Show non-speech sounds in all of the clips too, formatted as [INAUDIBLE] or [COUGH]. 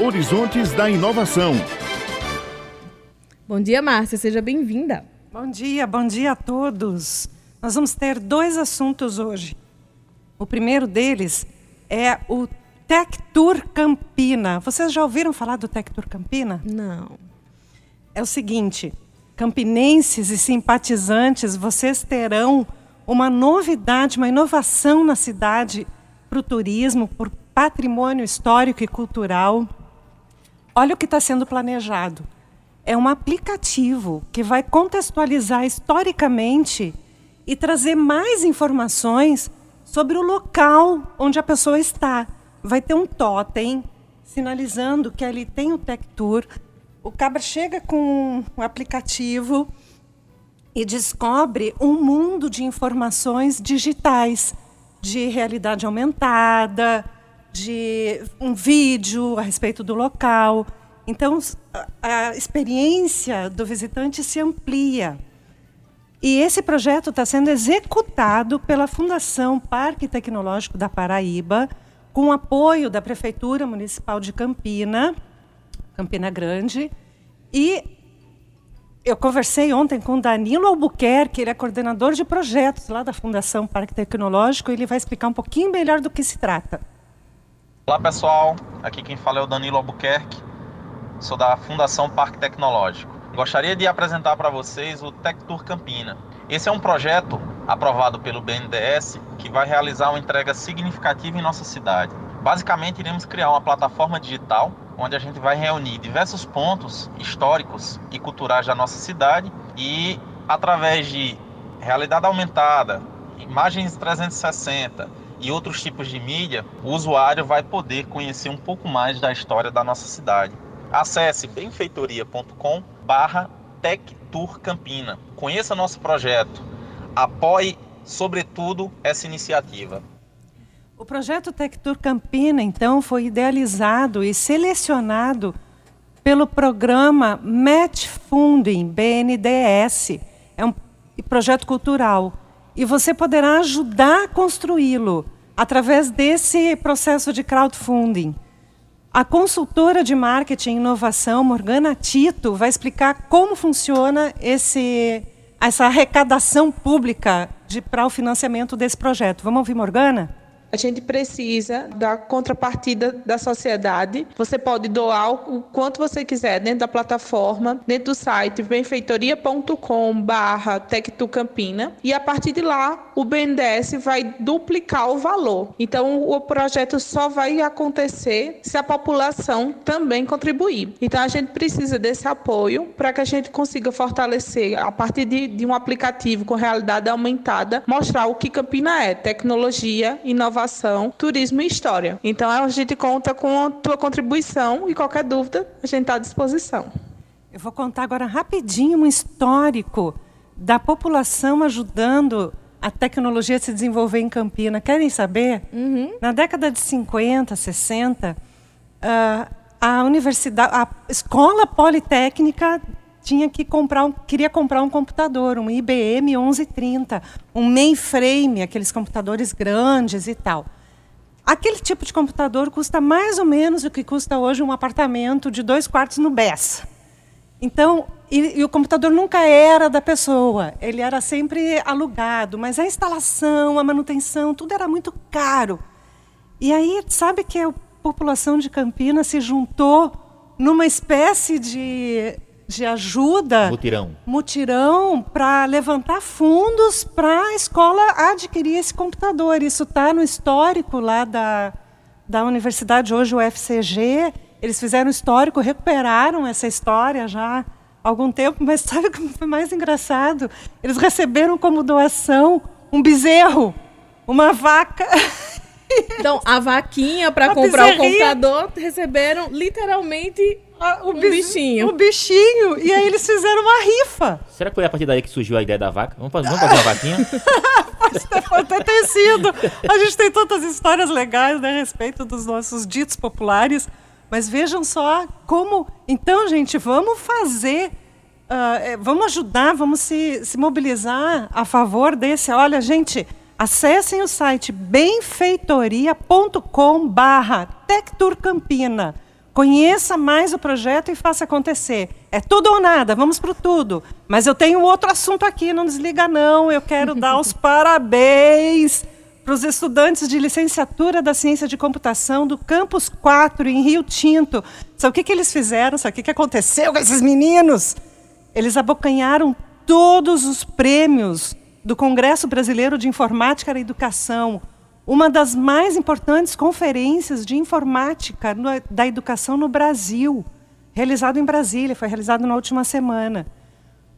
Horizontes da Inovação. Bom dia, Márcia, seja bem-vinda. Bom dia, bom dia a todos. Nós vamos ter dois assuntos hoje. O primeiro deles é o Tech Tour Campina. Vocês já ouviram falar do Tech Tour Campina? Não. É o seguinte, campinenses e simpatizantes, vocês terão uma novidade, uma inovação na cidade para o turismo, por patrimônio histórico e cultural. Olha o que está sendo planejado. É um aplicativo que vai contextualizar historicamente e trazer mais informações sobre o local onde a pessoa está. Vai ter um totem sinalizando que ali tem o Tech Tour. O cabra chega com um aplicativo e descobre um mundo de informações digitais, de realidade aumentada, de um vídeo a respeito do local. Então, a, experiência do visitante se amplia. E esse projeto está sendo executado pela Fundação Parque Tecnológico da Paraíba, com apoio da Prefeitura Municipal de Campina, Campina Grande, e eu conversei ontem com Danilo Albuquerque, ele é coordenador de projetos lá da Fundação Parque Tecnológico, e ele vai explicar um pouquinho melhor do que se trata. Olá pessoal, aqui quem fala é o Danilo Albuquerque, sou da Fundação Parque Tecnológico. Gostaria de apresentar para vocês o Tech Tour Campina. Esse é um projeto aprovado pelo BNDES que vai realizar uma entrega significativa em nossa cidade. Basicamente, iremos criar uma plataforma digital onde a gente vai reunir diversos pontos históricos e culturais da nossa cidade e através de realidade aumentada, imagens 360 e outros tipos de mídia, o usuário vai poder conhecer um pouco mais da história da nossa cidade. Acesse benfeitoria.com barra Campina. Conheça nosso projeto. Apoie, sobretudo, essa iniciativa. O projeto Tech Tour Campina, então, foi idealizado e selecionado pelo programa Match Funding BNDES. É um projeto cultural. E você poderá ajudar a construí-lo através desse processo de crowdfunding. A consultora de marketing e inovação, Morgana Tito, vai explicar como funciona esse, essa arrecadação pública para o financiamento desse projeto. Vamos ouvir Morgana? A gente precisa da contrapartida da sociedade. Você pode doar o quanto você quiser dentro da plataforma, dentro do site benfeitoria.com/barra Tectucampina e a partir de lá o BNDES vai duplicar o valor. Então o projeto só vai acontecer se a população também contribuir. Então a gente precisa desse apoio para que a gente consiga fortalecer a partir de, de um aplicativo com realidade aumentada, mostrar o que Campina é, tecnologia, inovação inovação, turismo e história. Então a gente conta com a tua contribuição e qualquer dúvida a gente está à disposição. Eu vou contar agora rapidinho um histórico da população ajudando a tecnologia a se desenvolver em Campina. Querem saber? Uhum. Na década de 50, 60, uh, a universidade, a escola politécnica tinha que comprar um, queria comprar um computador, um IBM 1130, um mainframe, aqueles computadores grandes e tal. Aquele tipo de computador custa mais ou menos o que custa hoje um apartamento de dois quartos no BES. Então, e, e, o computador nunca era da pessoa, ele era sempre alugado, mas a instalação, a manutenção, tudo era muito caro. E aí, sabe que a população de Campinas se juntou numa espécie de de ajuda, mutirão, mutirão para levantar fundos para a escola adquirir esse computador. Isso está no histórico lá da, da universidade hoje o FCG. Eles fizeram histórico, recuperaram essa história já há algum tempo, mas [LAUGHS] sabe o que foi mais engraçado? Eles receberam como doação um bezerro, uma vaca. Então, a vaquinha para [LAUGHS] comprar o computador receberam literalmente o um bichinho. O bichinho. E aí eles fizeram uma rifa. Será que foi a partir daí que surgiu a ideia da vaca? Vamos fazer, vamos fazer uma vaquinha? [LAUGHS] Pode até ter sido. A gente tem tantas histórias legais né, a respeito dos nossos ditos populares. Mas vejam só como. Então, gente, vamos fazer. Uh, vamos ajudar, vamos se, se mobilizar a favor desse. Olha, gente, acessem o site benfeitoria.com/barra Campina Conheça mais o projeto e faça acontecer. É tudo ou nada, vamos para o tudo. Mas eu tenho outro assunto aqui, não desliga não. Eu quero [LAUGHS] dar os parabéns para os estudantes de licenciatura da Ciência de Computação do Campus 4, em Rio Tinto. Sabe o que, que eles fizeram? Sabe o que, que aconteceu com esses meninos? Eles abocanharam todos os prêmios do Congresso Brasileiro de Informática e Educação, uma das mais importantes conferências de informática no, da educação no Brasil, realizado em Brasília, foi realizado na última semana.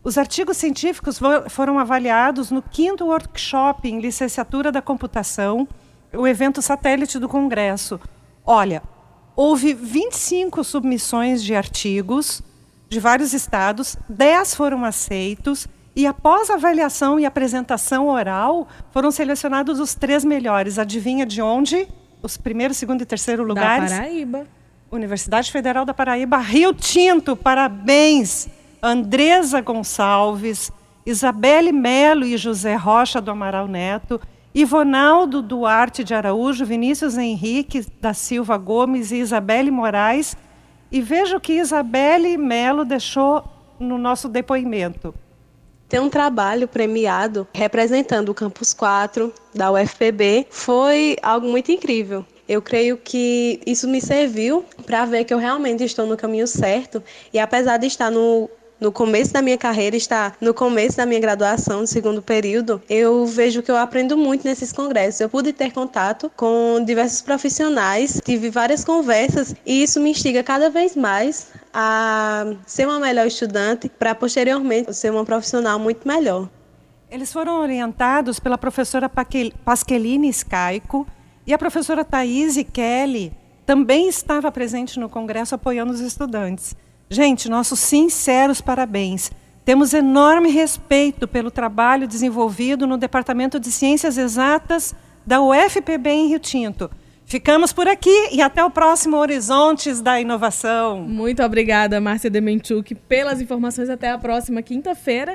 Os artigos científicos foram avaliados no quinto workshop em licenciatura da computação, o evento satélite do Congresso. Olha, houve 25 submissões de artigos de vários estados, 10 foram aceitos, e após avaliação e apresentação oral, foram selecionados os três melhores. Adivinha de onde? Os primeiro, segundo e terceiro lugares? Da Paraíba. Universidade Federal da Paraíba, Rio Tinto, parabéns! Andresa Gonçalves, Isabelle Melo e José Rocha do Amaral Neto, Ivonaldo Duarte de Araújo, Vinícius Henrique da Silva Gomes e Isabelle Moraes. E veja o que Isabelle Melo deixou no nosso depoimento. Ter um trabalho premiado representando o Campus 4 da UFPB foi algo muito incrível. Eu creio que isso me serviu para ver que eu realmente estou no caminho certo e apesar de estar no no começo da minha carreira, está no começo da minha graduação, no segundo período, eu vejo que eu aprendo muito nesses congressos. Eu pude ter contato com diversos profissionais, tive várias conversas e isso me instiga cada vez mais a ser uma melhor estudante para posteriormente ser uma profissional muito melhor. Eles foram orientados pela professora Pasqueline Scaico e a professora Thaís Kelly também estava presente no congresso apoiando os estudantes. Gente, nossos sinceros parabéns. Temos enorme respeito pelo trabalho desenvolvido no Departamento de Ciências Exatas da UFPB em Rio Tinto. Ficamos por aqui e até o próximo Horizontes da Inovação. Muito obrigada, Márcia Demenchuk, pelas informações. Até a próxima quinta-feira.